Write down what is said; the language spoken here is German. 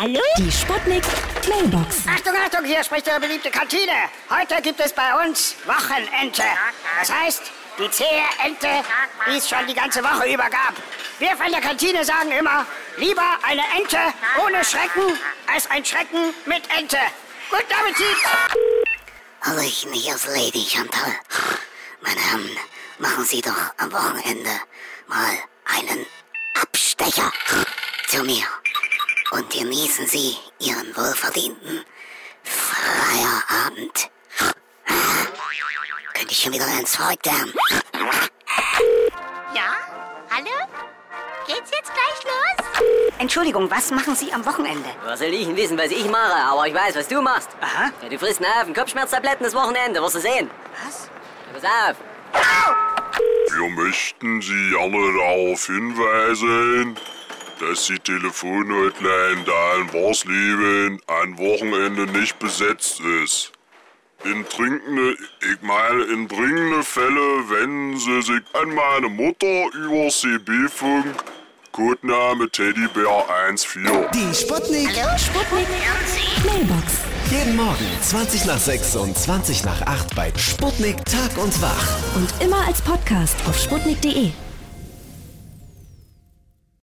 Hallo? Die Sputnik Mailbox. Achtung, Achtung, hier spricht Ihre beliebte Kantine. Heute gibt es bei uns Wochenente. Das heißt, die zähe Ente, die es schon die ganze Woche über gab. Wir von der Kantine sagen immer, lieber eine Ente ohne Schrecken als ein Schrecken mit Ente. Guten Appetit! Hallöchen, hier ist Lady Chantal. Meine Herren, machen Sie doch am Wochenende mal einen Abstecher zu mir und genießen Sie Ihren wohlverdienten Feierabend. Könnte ich schon wieder ins Zeug werden. Ja? Hallo? Geht's jetzt gleich los? Entschuldigung, was machen Sie am Wochenende? Was soll ich denn wissen, was ich mache? Aber ich weiß, was du machst. Aha. Ja, du frisst einen Haufen Kopfschmerztabletten das Wochenende, wirst du sehen. Was? Ja, pass auf. Wir möchten Sie gerne darauf hinweisen, dass die Telefonhotline da in Warsleben an Wochenende nicht besetzt ist. In trinkende, ich meine, in dringende Fälle wenden Sie sich an meine Mutter über CB-Funk, Codename Teddybär 14. Die Sputnik. Sputnik Mailbox. Jeden Morgen 20 nach 6 und 20 nach 8 bei Sputnik Tag und Wach. Und immer als Podcast auf sputnik.de.